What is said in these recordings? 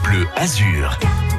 Bleu Azur.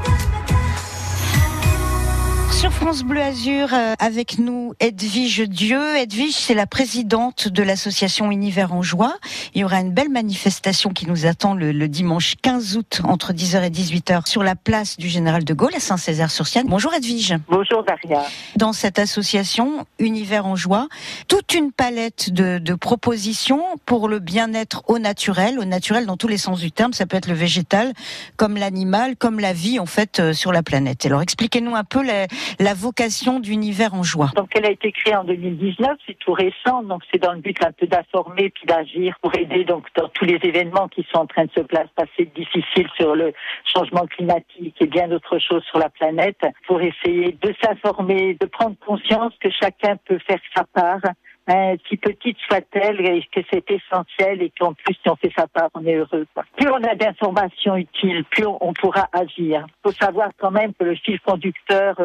Sur France Bleu Azur, euh, avec nous Edwige Dieu. Edwige, c'est la présidente de l'association Univers en Joie. Il y aura une belle manifestation qui nous attend le, le dimanche 15 août entre 10h et 18h sur la place du Général de Gaulle à Saint-Césaire-sur-Sienne. Bonjour Edwige. Bonjour Daria. Dans cette association Univers en Joie, toute une palette de, de propositions pour le bien-être au naturel, au naturel dans tous les sens du terme. Ça peut être le végétal, comme l'animal, comme la vie en fait euh, sur la planète. Alors expliquez-nous un peu les, la vocation d'Univers en joie. Donc elle a été créée en 2019, c'est tout récent, donc c'est dans le but un peu d'informer puis d'agir pour aider donc dans tous les événements qui sont en train de se passer difficiles sur le changement climatique et bien d'autres choses sur la planète, pour essayer de s'informer, de prendre conscience que chacun peut faire sa part hein, si petite soit-elle, que c'est essentiel et qu'en plus, si on fait sa part, on est heureux. Quoi. Plus on a d'informations utiles, plus on pourra agir. Il faut savoir quand même que le fil conducteur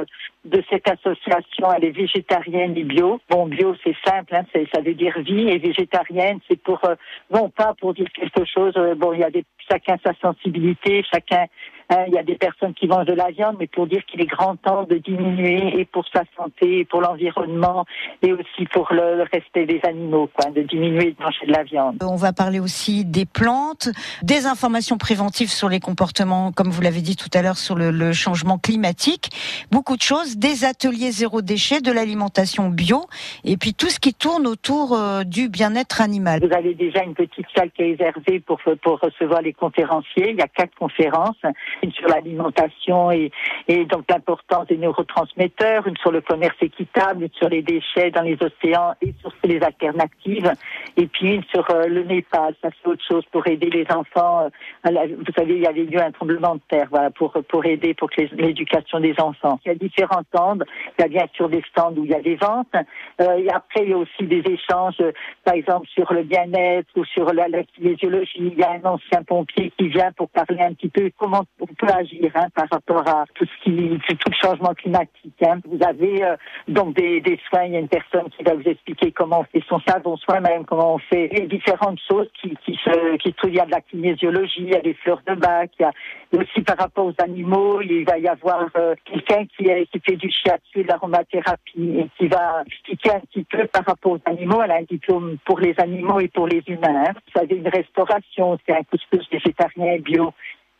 de cette association, elle est végétarienne et bio. Bon, bio, c'est simple, hein, ça veut dire vie, et végétarienne, c'est pour, euh, non pas pour dire quelque chose, euh, bon, il y a des, chacun sa sensibilité, chacun Hein, il y a des personnes qui mangent de la viande, mais pour dire qu'il est grand temps de diminuer et pour sa santé, et pour l'environnement, et aussi pour le, le respect des animaux, quoi, de diminuer de manger de la viande. On va parler aussi des plantes, des informations préventives sur les comportements, comme vous l'avez dit tout à l'heure, sur le, le, changement climatique. Beaucoup de choses, des ateliers zéro déchet, de l'alimentation bio, et puis tout ce qui tourne autour euh, du bien-être animal. Vous avez déjà une petite salle qui est réservée pour, pour recevoir les conférenciers. Il y a quatre conférences une sur l'alimentation et, et donc l'importance des neurotransmetteurs, une sur le commerce équitable, une sur les déchets dans les océans et sur les alternatives, et puis une sur euh, le Népal, ça c'est autre chose pour aider les enfants. Euh, vous savez, il y avait eu un tremblement de terre, voilà, pour pour aider pour l'éducation des enfants. Il y a différents il y a bien sûr des stands où il y a des ventes, euh, et après il y a aussi des échanges, euh, par exemple sur le bien-être ou sur la, la kinésiologie. Il y a un ancien pompier qui vient pour parler un petit peu comment on peut agir hein, par rapport à tout ce qui, tout le changement climatique. Hein. Vous avez euh, donc des, soins, il y a une personne qui va vous expliquer comment on fait son savon soin, même comment on fait les différentes choses qui, se, qui se, il y a de la kinésiologie, il y a des fleurs de bac, il y a aussi par rapport aux animaux, il va y avoir quelqu'un qui, qui fait du shiatsu, de l'aromathérapie et qui va expliquer un petit peu par rapport aux animaux. Elle a un diplôme pour les animaux et pour les humains. Vous avez une restauration, c'est un couscous végétarien et bio.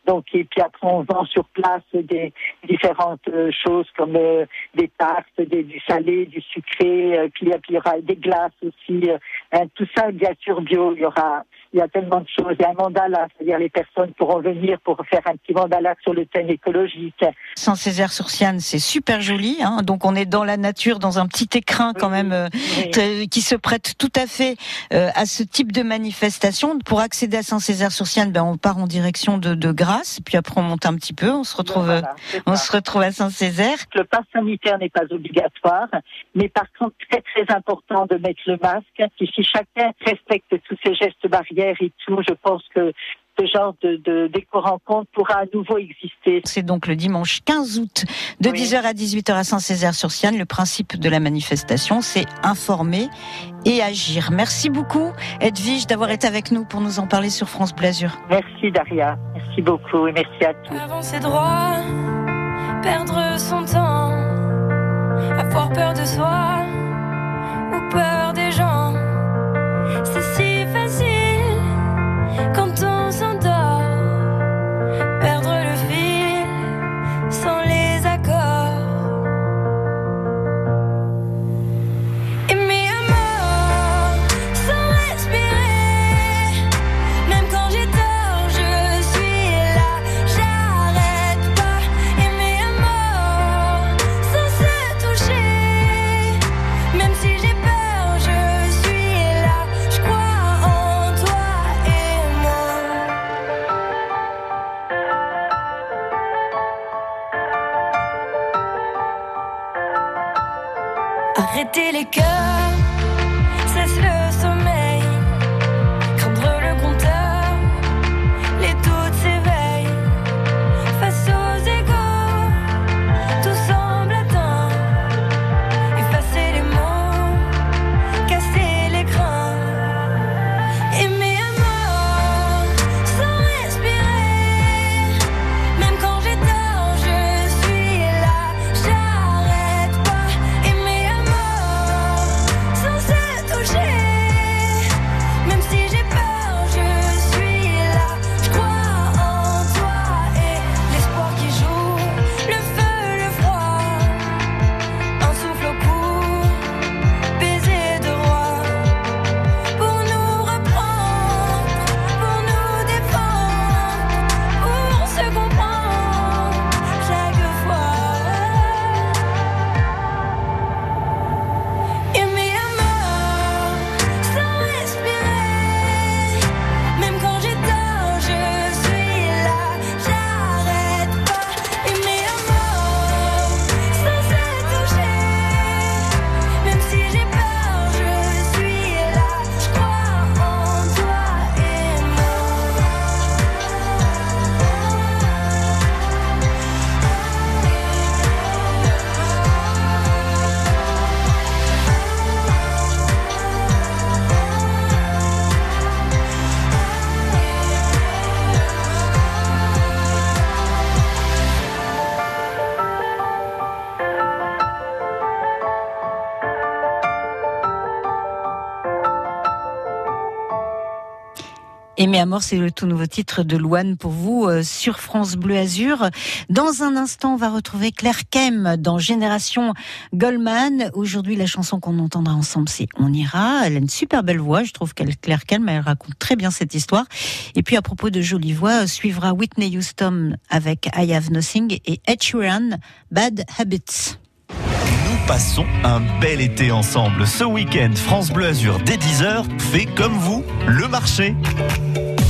Donc, et puis après, on vend sur place des différentes euh, choses comme euh, des tartes, du salé, du sucré, euh, puis, il y aura des glaces aussi. Hein, tout ça, bien sûr, bio. Il y aura, il y a tellement de choses. Il y a un mandala, c'est-à-dire les personnes pourront venir pour faire un petit mandala sur le thème écologique. Saint-Césaire-sur-Sienne, c'est super joli. Hein Donc, on est dans la nature, dans un petit écrin quand oui, même, oui. qui se prête tout à fait à ce type de manifestation. Pour accéder à Saint-Césaire-sur-Sienne, ben, on part en direction de, de Grasse, puis après on monte un petit peu, on se retrouve, voilà, on se retrouve à Saint-Césaire. Le pass sanitaire n'est pas obligatoire, mais par contre très très important de mettre le masque. Et si chacun respecte tous ces gestes barrières et tout, je pense que ce genre de, de d'éco-rencontre pourra à nouveau exister. C'est donc le dimanche 15 août de oui. 10h à 18h à Saint-Césaire-sur-Sienne. Le principe de la manifestation, c'est informer et agir. Merci beaucoup, Edwige, d'avoir été avec nous pour nous en parler sur France Blasure. Merci, Daria. Merci beaucoup et merci à tous. Avancer droit, perdre son temps, avoir peur de soi les cœurs, Aimé à mort, c'est le tout nouveau titre de Louane pour vous euh, sur France Bleu Azur. Dans un instant, on va retrouver Claire Kem dans Génération Goldman. Aujourd'hui, la chanson qu'on entendra ensemble, c'est On ira. Elle a une super belle voix. Je trouve qu'elle Claire Kem, elle raconte très bien cette histoire. Et puis, à propos de jolie voix, suivra Whitney Houston avec I Have Nothing et Ed Sheeran, Bad Habits passons un bel été ensemble. Ce week-end, France Bleu Azur dès 10h fait comme vous le marché.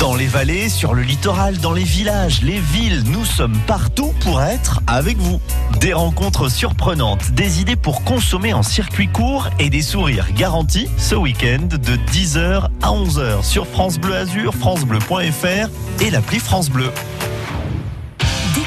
Dans les vallées, sur le littoral, dans les villages, les villes, nous sommes partout pour être avec vous. Des rencontres surprenantes, des idées pour consommer en circuit court et des sourires garantis ce week-end de 10h à 11h sur France Bleu Azur, francebleu.fr et l'appli France Bleu.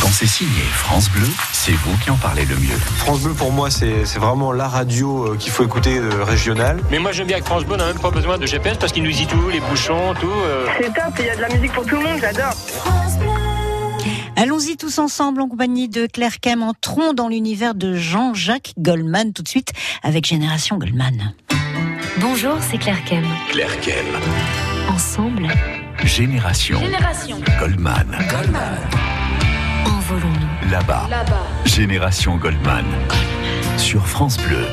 Quand c'est signé France Bleu, c'est vous qui en parlez le mieux. France Bleu, pour moi, c'est vraiment la radio euh, qu'il faut écouter euh, régionale. Mais moi, j'aime bien que France Bleu, n'a même pas besoin de GPS parce qu'il nous dit tout, les bouchons, tout. Euh. C'est top, il y a de la musique pour tout le monde, j'adore. Allons-y tous ensemble en compagnie de Claire Kem. Entrons dans l'univers de Jean-Jacques Goldman tout de suite avec Génération Goldman. Bonjour, c'est Claire Kem. Claire Kem. Ensemble. Génération. Génération. Goldman. Goldman. Envolons-nous. Là-bas. Là-bas. Génération Goldman. Sur France Bleu.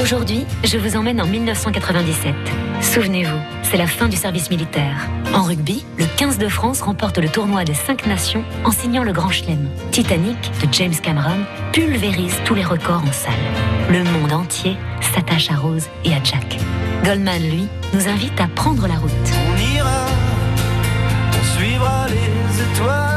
Aujourd'hui, je vous emmène en 1997. Souvenez-vous, c'est la fin du service militaire. En rugby, le 15 de France remporte le tournoi des 5 nations en signant le Grand Chelem. Titanic de James Cameron pulvérise tous les records en salle. Le monde entier s'attache à Rose et à Jack. Goldman, lui, nous invite à prendre la route. On ira, on suivra les étoiles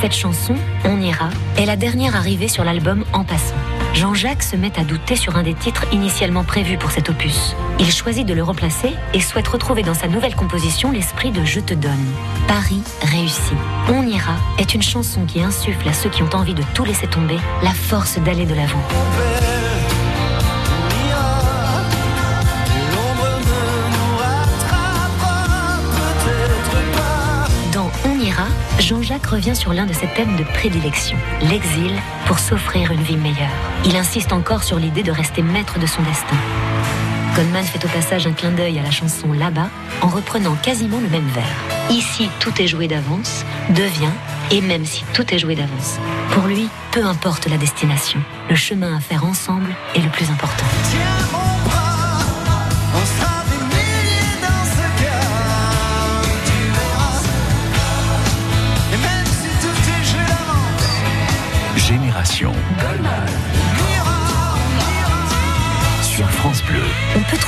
Cette chanson, On ira, est la dernière arrivée sur l'album En passant. Jean-Jacques se met à douter sur un des titres initialement prévus pour cet opus. Il choisit de le remplacer et souhaite retrouver dans sa nouvelle composition l'esprit de Je te donne. Paris réussi. On ira est une chanson qui insuffle à ceux qui ont envie de tout laisser tomber la force d'aller de l'avant. Jean-Jacques revient sur l'un de ses thèmes de prédilection, l'exil, pour s'offrir une vie meilleure. Il insiste encore sur l'idée de rester maître de son destin. Goldman fait au passage un clin d'œil à la chanson Là-bas en reprenant quasiment le même vers. Ici, tout est joué d'avance, devient, et même si tout est joué d'avance. Pour lui, peu importe la destination, le chemin à faire ensemble est le plus important.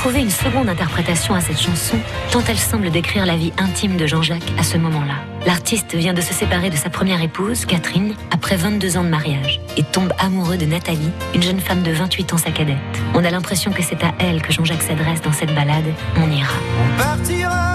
Trouver une seconde interprétation à cette chanson, tant elle semble décrire la vie intime de Jean-Jacques à ce moment-là. L'artiste vient de se séparer de sa première épouse, Catherine, après 22 ans de mariage, et tombe amoureux de Nathalie, une jeune femme de 28 ans sa cadette. On a l'impression que c'est à elle que Jean-Jacques s'adresse dans cette balade, On ira. on